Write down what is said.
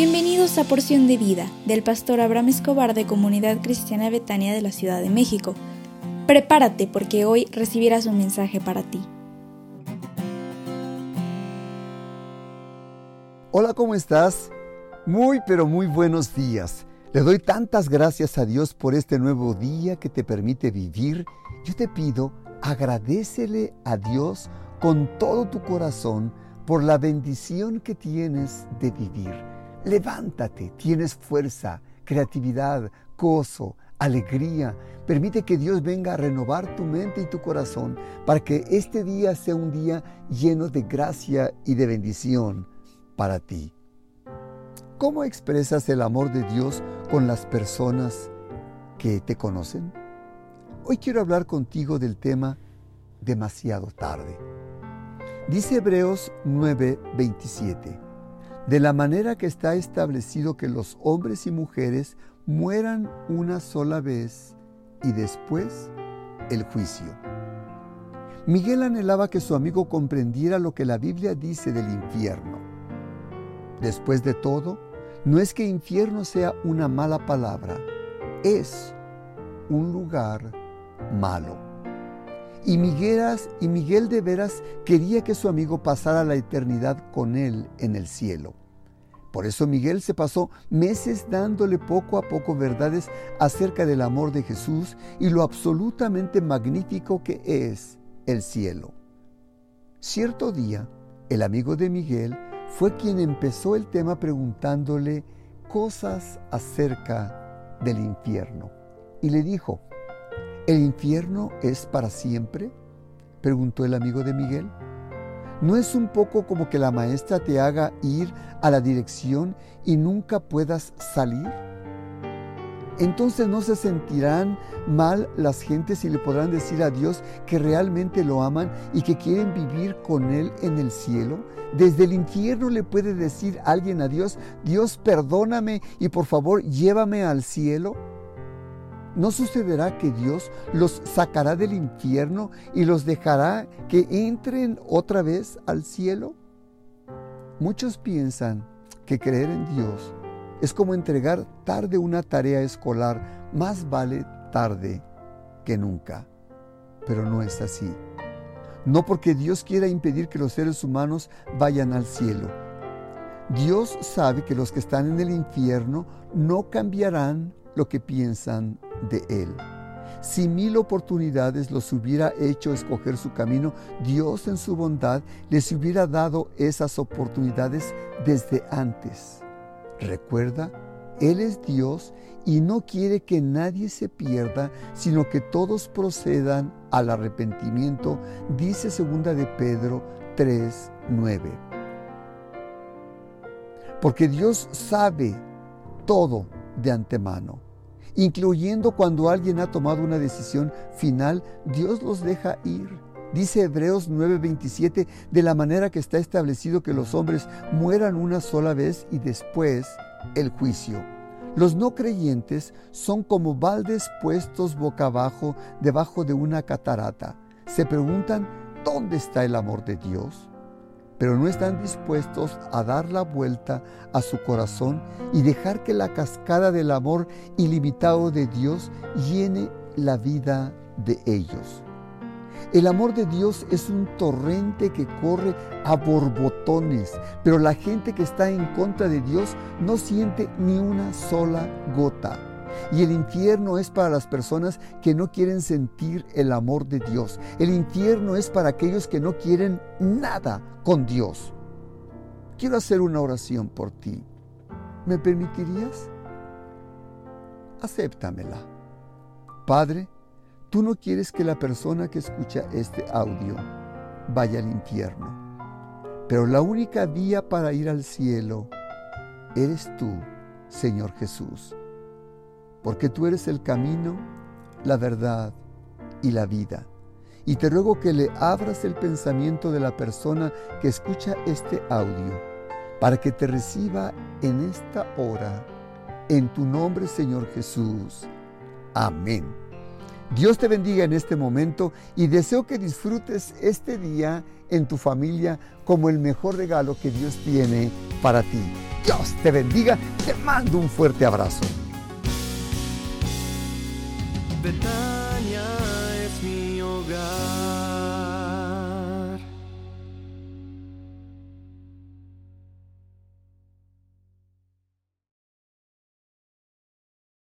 Bienvenidos a Porción de Vida del pastor Abraham Escobar de Comunidad Cristiana Betania de la Ciudad de México. Prepárate porque hoy recibirás un mensaje para ti. Hola, ¿cómo estás? Muy, pero muy buenos días. Le doy tantas gracias a Dios por este nuevo día que te permite vivir. Yo te pido, agradecele a Dios con todo tu corazón por la bendición que tienes de vivir. Levántate, tienes fuerza, creatividad, gozo, alegría. Permite que Dios venga a renovar tu mente y tu corazón para que este día sea un día lleno de gracia y de bendición para ti. ¿Cómo expresas el amor de Dios con las personas que te conocen? Hoy quiero hablar contigo del tema demasiado tarde. Dice Hebreos 9:27, de la manera que está establecido que los hombres y mujeres mueran una sola vez y después el juicio. Miguel anhelaba que su amigo comprendiera lo que la Biblia dice del infierno. Después de todo, no es que infierno sea una mala palabra, es un lugar malo. Y y Miguel de veras quería que su amigo pasara la eternidad con él en el cielo. Por eso Miguel se pasó meses dándole poco a poco verdades acerca del amor de Jesús y lo absolutamente magnífico que es el cielo. Cierto día, el amigo de Miguel fue quien empezó el tema preguntándole cosas acerca del infierno. Y le dijo, ¿El infierno es para siempre? preguntó el amigo de Miguel. ¿No es un poco como que la maestra te haga ir a la dirección y nunca puedas salir? Entonces no se sentirán mal las gentes y le podrán decir a Dios que realmente lo aman y que quieren vivir con Él en el cielo. Desde el infierno le puede decir alguien a Dios, Dios perdóname y por favor llévame al cielo. ¿No sucederá que Dios los sacará del infierno y los dejará que entren otra vez al cielo? Muchos piensan que creer en Dios es como entregar tarde una tarea escolar, más vale tarde que nunca. Pero no es así. No porque Dios quiera impedir que los seres humanos vayan al cielo. Dios sabe que los que están en el infierno no cambiarán lo que piensan de Él. Si mil oportunidades los hubiera hecho escoger su camino, Dios en su bondad les hubiera dado esas oportunidades desde antes. Recuerda, Él es Dios y no quiere que nadie se pierda, sino que todos procedan al arrepentimiento, dice segunda de Pedro 3, 9. Porque Dios sabe todo de antemano incluyendo cuando alguien ha tomado una decisión final, Dios los deja ir. Dice Hebreos 9:27, de la manera que está establecido que los hombres mueran una sola vez y después el juicio. Los no creyentes son como baldes puestos boca abajo debajo de una catarata. Se preguntan, ¿dónde está el amor de Dios? Pero no están dispuestos a dar la vuelta a su corazón y dejar que la cascada del amor ilimitado de Dios llene la vida de ellos. El amor de Dios es un torrente que corre a borbotones, pero la gente que está en contra de Dios no siente ni una sola gota. Y el infierno es para las personas que no quieren sentir el amor de Dios. El infierno es para aquellos que no quieren nada con Dios. Quiero hacer una oración por ti. ¿Me permitirías? Acéptamela. Padre, tú no quieres que la persona que escucha este audio vaya al infierno. Pero la única vía para ir al cielo eres tú, Señor Jesús porque tú eres el camino, la verdad y la vida. Y te ruego que le abras el pensamiento de la persona que escucha este audio, para que te reciba en esta hora, en tu nombre Señor Jesús. Amén. Dios te bendiga en este momento y deseo que disfrutes este día en tu familia como el mejor regalo que Dios tiene para ti. Dios te bendiga. Te mando un fuerte abrazo. Betania es mi hogar.